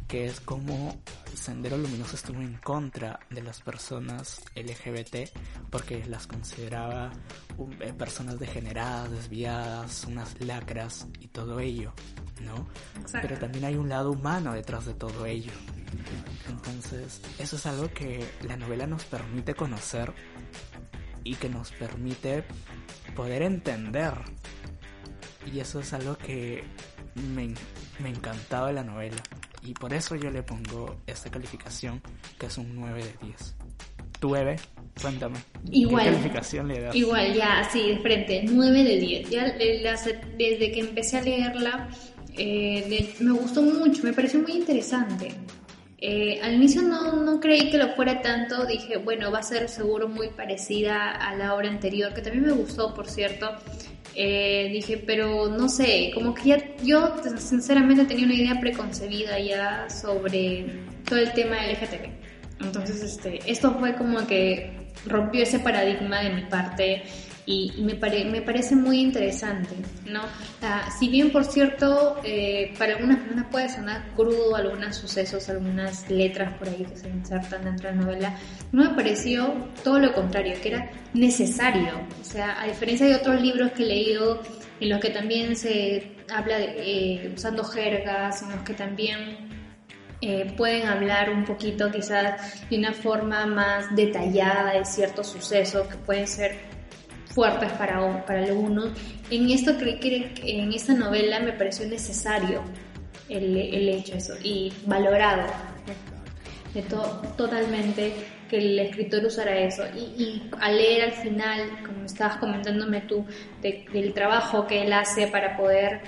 que es como Sendero Luminoso estuvo en contra de las personas LGBT porque las consideraba um, eh, personas degeneradas, desviadas, unas lacras y todo ello, ¿no? Exacto. Pero también hay un lado humano detrás de todo ello. Entonces, eso es algo que la novela nos permite conocer y que nos permite poder entender. Y eso es algo que me, me encantaba la novela. Y por eso yo le pongo esta calificación, que es un 9 de 10. ¿Tú, Eve? Cuéntame. Igual. ¿Qué calificación le das? Igual, ya, así, de frente, 9 de 10. Ya desde que empecé a leerla, eh, me gustó mucho, me pareció muy interesante. Eh, al inicio no, no creí que lo fuera tanto, dije, bueno, va a ser seguro muy parecida a la obra anterior, que también me gustó, por cierto. Eh, dije, pero no sé, como que ya yo sinceramente tenía una idea preconcebida ya sobre todo el tema LGTB. Entonces, este, esto fue como que rompió ese paradigma de mi parte y, me, pare- me parece muy interesante, ¿no? Si bien, por cierto, eh, para algunas personas puede sonar crudo algunos sucesos, algunas letras por ahí que se insertan dentro de la novela, no me pareció todo lo contrario, que era necesario. O sea, a diferencia de otros libros que he leído en los que también se habla de eh, usando jergas, en los que también eh, pueden hablar un poquito quizás de una forma más detallada de ciertos sucesos que pueden ser fuertes para, para algunos. En esto en esta novela me pareció necesario el, el hecho eso y valorado de to- totalmente que el escritor usara eso y, y al leer al final como estabas comentándome tú de- del trabajo que él hace para poder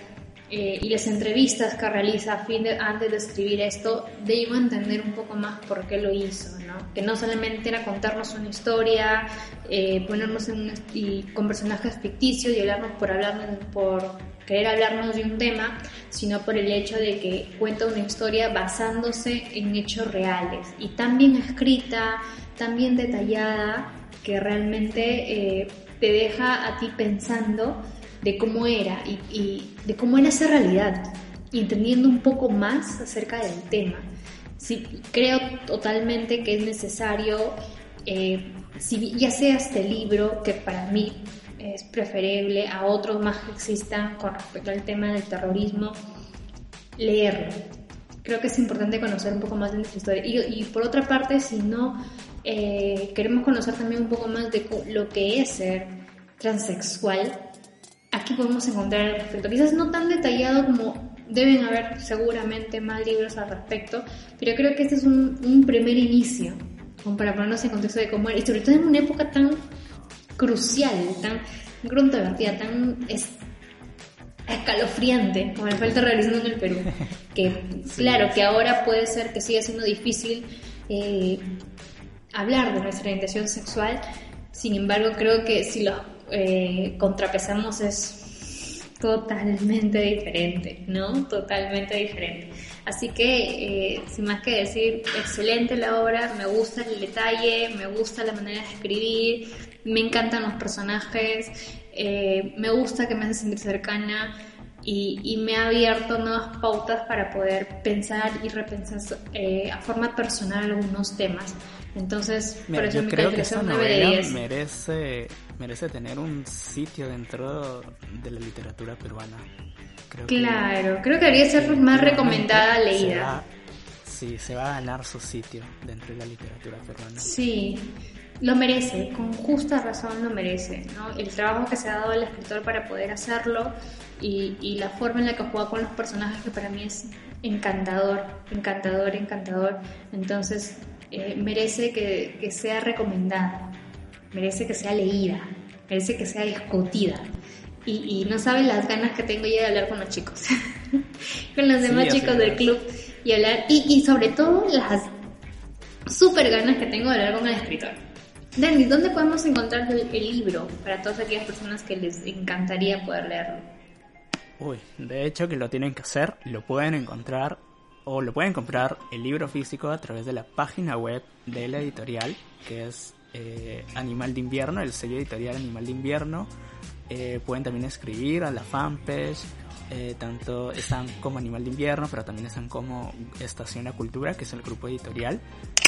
eh, y las entrevistas que realiza a fin de, antes de escribir esto, de iba a entender un poco más por qué lo hizo, ¿no? Que no solamente era contarnos una historia, eh, ponernos en un- y con personajes ficticios y hablarnos por hablarnos, por querer hablarnos de un tema, sino por el hecho de que cuenta una historia basándose en hechos reales y tan bien escrita, tan bien detallada, que realmente eh, te deja a ti pensando de cómo era y, y de cómo era esa realidad y entendiendo un poco más acerca del tema. Sí, creo totalmente que es necesario, eh, si ya sea este libro, que para mí es preferible a otros más que existan con respecto al tema del terrorismo, leerlo. Creo que es importante conocer un poco más de nuestra historia. Y, por otra parte, si no eh, queremos conocer también un poco más de lo que es ser transexual, aquí podemos encontrar al respecto. Quizás no tan detallado como deben haber seguramente más libros al respecto, pero creo que este es un, un primer inicio como para ponernos en contexto de cómo era, y sobre todo en una época tan crucial, tan controvertida, tan es, escalofriante como el falta realizando en el Perú. <laughs> Que claro, que ahora puede ser que siga siendo difícil eh, hablar de nuestra orientación sexual, sin embargo creo que si lo eh, contrapesamos es totalmente diferente, ¿no? Totalmente diferente. Así que, eh, sin más que decir, excelente la obra, me gusta el detalle, me gusta la manera de escribir, me encantan los personajes, eh, me gusta que me hace sentir cercana y, me ha abierto nuevas pautas para poder pensar y repensar eh, a forma personal algunos temas. Entonces, por eso yo creo que esa novela merece, merece tener un sitio dentro de la literatura peruana. claro, creo que debería ser más recomendada, leída. sí, se va a ganar su sitio dentro de la literatura peruana. Sí, lo merece, con justa razón lo merece. ¿no? El trabajo que se ha dado al escritor para poder hacerlo y, y, la forma en la que juega con los personajes que para mí es encantador, encantador, encantador. Entonces eh, merece que, que, sea recomendada, merece que sea leída, merece que sea discutida. Y, y no saben las ganas que tengo ya de hablar con los chicos, <laughs> con los demás chicos del club y hablar, y, y sobre todo las súper ganas que tengo de hablar con el escritor. Danny, ¿dónde podemos encontrar el, libro para todas aquellas personas que les encantaría poder leerlo? Uy, de hecho que lo tienen que hacer, lo pueden encontrar o lo pueden comprar el libro físico a través de la página web de la editorial, que es eh, Animal de Invierno, el sello editorial Animal de Invierno. Eh, pueden también escribir a la fanpage, eh, tanto están como Animal de Invierno, pero también están como Estación La Cultura, que es el grupo editorial.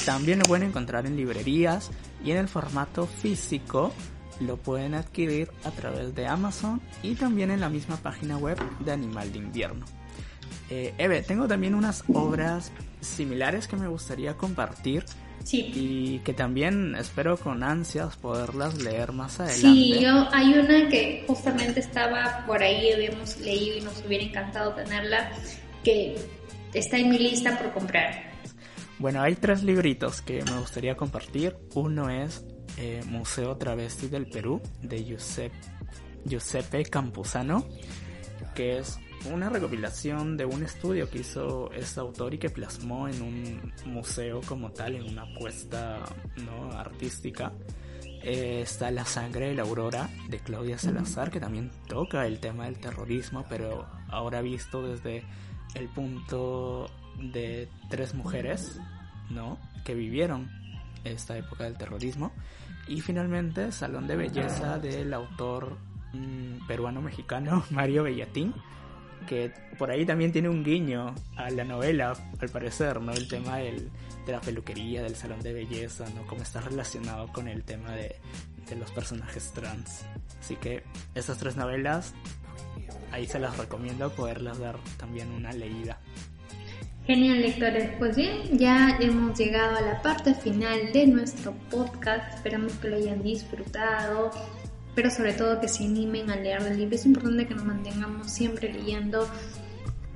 También lo pueden encontrar en librerías y en el formato físico lo pueden adquirir a través de Amazon y también en la misma página web de Animal de Invierno. Eh, tengo también unas obras similares que me gustaría compartir. Sí. Y que también espero con ansias poderlas leer más adelante. Sí, yo, hay una que justamente estaba por ahí, habíamos leído y nos hubiera encantado tenerla, que está en mi lista por comprar. Bueno, hay tres libritos que me gustaría compartir. Uno es eh, Museo Travesti del Perú, de Giuseppe, Giuseppe Campuzano, que es una recopilación de un estudio que hizo este autor y que plasmó en un museo como tal, en una apuesta ¿no? artística. Eh, está La sangre de la aurora de Claudia Salazar, que también toca el tema del terrorismo, pero ahora visto desde el punto de tres mujeres, ¿no? Que vivieron esta época del terrorismo. Y finalmente, Salón de Belleza del autor mm, peruano-mexicano <laughs> Mario Bellatín, que por ahí también tiene un guiño a la novela, al parecer, ¿no? El tema del, de la peluquería, del salón de belleza, ¿no? Cómo está relacionado con el tema de, de los personajes trans. Así que estas tres novelas, ahí se las recomiendo poderlas dar también una leída. Genial, lectores. Pues bien, ya hemos llegado a la parte final de nuestro podcast. Esperamos que lo hayan disfrutado, pero sobre todo que se animen a leer el libro. Es importante que nos mantengamos siempre leyendo,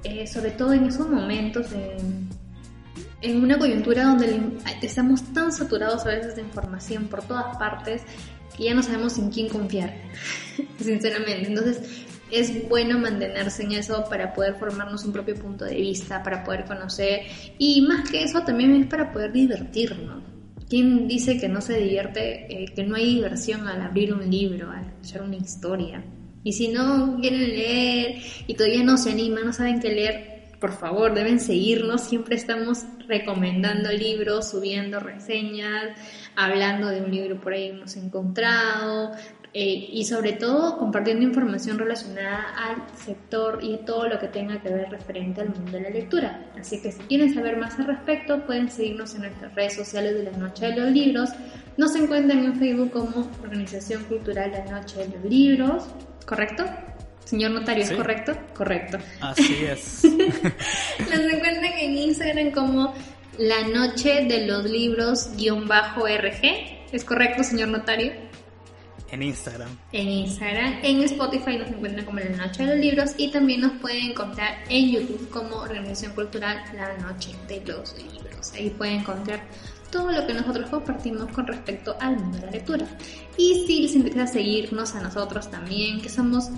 eh, sobre todo en esos momentos, en, en una coyuntura donde estamos tan saturados a veces de información por todas partes que ya no sabemos en quién confiar, <laughs> sinceramente. Entonces, es bueno mantenerse en eso para poder formarnos un propio punto de vista, para poder conocer y más que eso también es para poder divertirnos. ¿Quién dice que no se divierte, eh, que no hay diversión al abrir un libro, al echar una historia? Y si no quieren leer y todavía no se animan, no saben qué leer, por favor, deben seguirnos. Siempre estamos recomendando libros, subiendo reseñas, hablando de un libro por ahí hemos encontrado, eh, y sobre todo compartiendo información relacionada al sector y todo lo que tenga que ver referente al mundo de la lectura. Así que si quieren saber más al respecto, pueden seguirnos en nuestras redes sociales de la Noche de los Libros. Nos encuentran en Facebook como Organización Cultural La Noche de los Libros, ¿correcto? Señor notario, ¿es correcto? Correcto. Así es. <laughs> Nos encuentran en Instagram como La Noche de los Libros-RG. ¿Es correcto, señor notario? En Instagram. En Instagram. En Spotify nos encuentran como La Noche de los Libros y también nos pueden encontrar en YouTube como Organización Cultural La Noche de los Libros. Ahí pueden encontrar todo lo que nosotros compartimos con respecto al mundo de la lectura. Y si les interesa seguirnos a nosotros también, que somos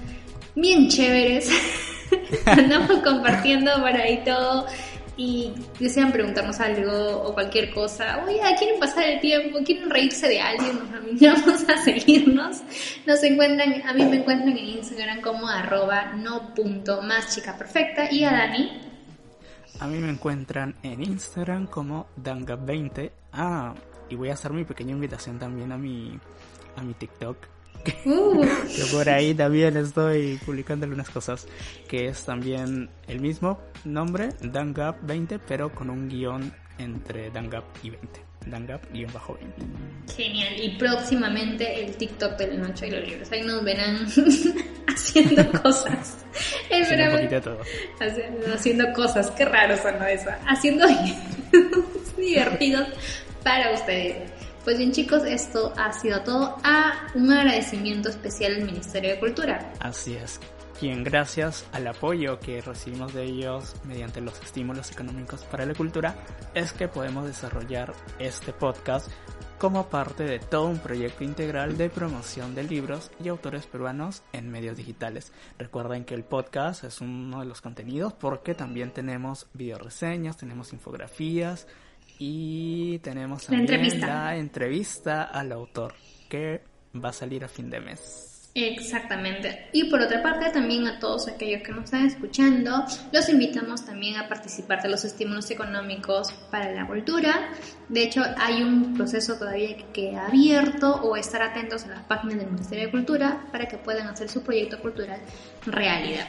bien chéveres, <laughs> andamos compartiendo por ahí todo y desean preguntarnos algo o cualquier cosa, oye, quieren pasar el tiempo, quieren reírse de alguien, nos <laughs> vamos a seguirnos. Nos encuentran, a mí me encuentran en Instagram como arroba no punto más chica perfecta y a Dani. A mí me encuentran en Instagram como Danga20. Ah, y voy a hacer mi pequeña invitación también a mi, a mi TikTok <laughs> Uh. que por ahí también estoy publicando algunas cosas, que es también el mismo nombre, Dangap 20, pero con un guion entre Dangap y 20. Dangap guion bajo 20. Genial, y próximamente el TikTok del Nacho y los libros. Ahí nos verán <laughs> haciendo cosas. <laughs> haciendo, todo. Haciendo, cosas, qué raro son eso. Haciendo divertidos para ustedes. Pues bien chicos, esto ha sido todo. A un agradecimiento especial al Ministerio de Cultura. Así es. Quien gracias al apoyo que recibimos de ellos mediante los estímulos económicos para la cultura es que podemos desarrollar este podcast como parte de todo un proyecto integral de promoción de libros y autores peruanos en medios digitales. Recuerden que el podcast es uno de los contenidos porque también tenemos video reseñas, tenemos infografías, y tenemos también la entrevista. al autor, que va a salir a fin de mes. Exactamente. Y por otra parte, también a todos aquellos que nos están escuchando, los invitamos también a participar de los estímulos económicos para la cultura. De hecho, hay un proceso todavía que queda abierto o estar atentos a las páginas del Ministerio de Cultura para que puedan hacer su proyecto cultural realidad.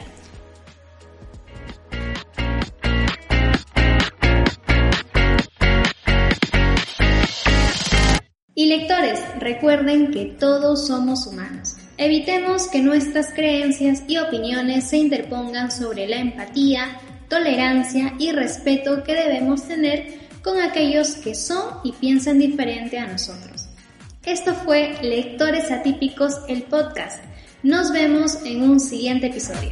Lectores, recuerden que todos somos humanos. Evitemos que nuestras creencias y opiniones se interpongan sobre la empatía, tolerancia y respeto que debemos tener con aquellos que son y piensan diferente a nosotros. Esto fue Lectores Atípicos, el podcast. Nos vemos en un siguiente episodio.